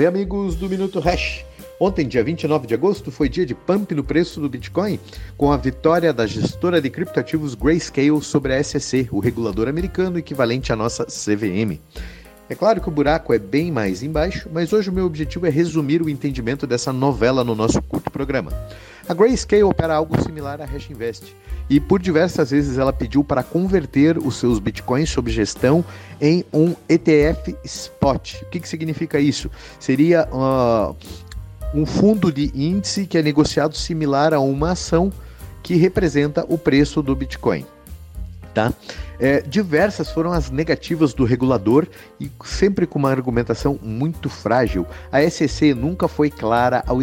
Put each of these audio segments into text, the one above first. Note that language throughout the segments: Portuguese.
Bem, amigos do Minuto Hash. Ontem, dia 29 de agosto, foi dia de pump no preço do Bitcoin, com a vitória da gestora de criptoativos Grayscale sobre a SEC, o regulador americano equivalente à nossa CVM. É claro que o buraco é bem mais embaixo, mas hoje o meu objetivo é resumir o entendimento dessa novela no nosso curto programa. A Grayscale opera algo similar à Hash Invest e por diversas vezes ela pediu para converter os seus bitcoins sob gestão em um ETF spot. O que, que significa isso? Seria uh, um fundo de índice que é negociado similar a uma ação que representa o preço do Bitcoin. Tá? É, diversas foram as negativas do regulador e sempre com uma argumentação muito frágil. A SEC nunca foi clara ao uh,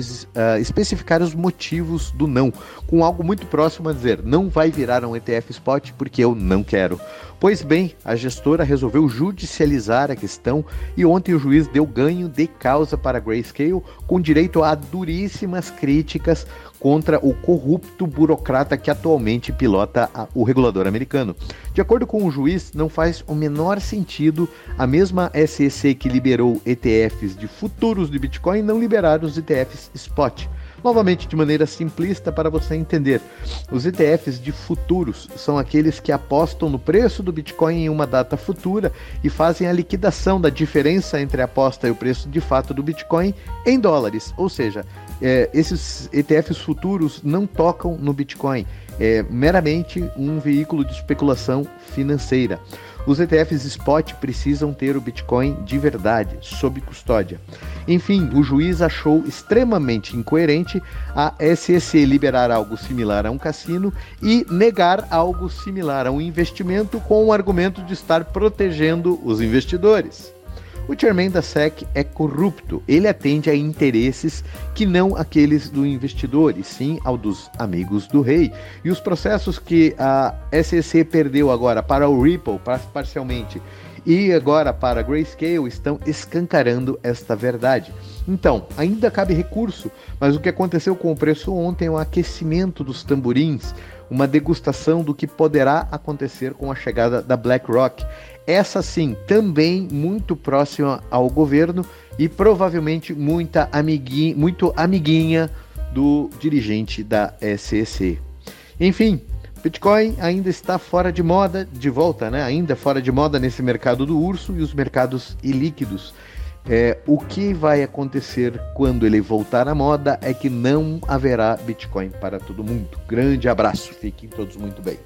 especificar os motivos do não, com algo muito próximo a dizer: não vai virar um ETF spot porque eu não quero. Pois bem, a gestora resolveu judicializar a questão e ontem o juiz deu ganho de causa para Grayscale, com direito a duríssimas críticas contra o corrupto burocrata que atualmente pilota o regulador americano. De acordo com o juiz, não faz o menor sentido a mesma SEC que liberou ETFs de futuros de Bitcoin não liberar os ETFs spot. Novamente, de maneira simplista para você entender, os ETFs de futuros são aqueles que apostam no preço do Bitcoin em uma data futura e fazem a liquidação da diferença entre a aposta e o preço de fato do Bitcoin em dólares. Ou seja, é, esses ETFs futuros não tocam no Bitcoin, é meramente um veículo de especulação financeira. Os ETFs spot precisam ter o Bitcoin de verdade, sob custódia. Enfim, o juiz achou extremamente incoerente a SEC liberar algo similar a um cassino e negar algo similar a um investimento com o argumento de estar protegendo os investidores. O chairman da SEC é corrupto. Ele atende a interesses que não aqueles do investidor, e sim ao dos amigos do rei. E os processos que a SEC perdeu agora para o Ripple, parcialmente, e agora para Grayscale estão escancarando esta verdade. Então, ainda cabe recurso, mas o que aconteceu com o preço ontem é um aquecimento dos tamborins, uma degustação do que poderá acontecer com a chegada da BlackRock essa sim também muito próxima ao governo e provavelmente muita amiguinha, muito amiguinha do dirigente da SEC. Enfim, Bitcoin ainda está fora de moda, de volta, né? Ainda fora de moda nesse mercado do urso e os mercados ilíquidos. É, o que vai acontecer quando ele voltar à moda é que não haverá Bitcoin para todo mundo. Grande abraço, fiquem todos muito bem.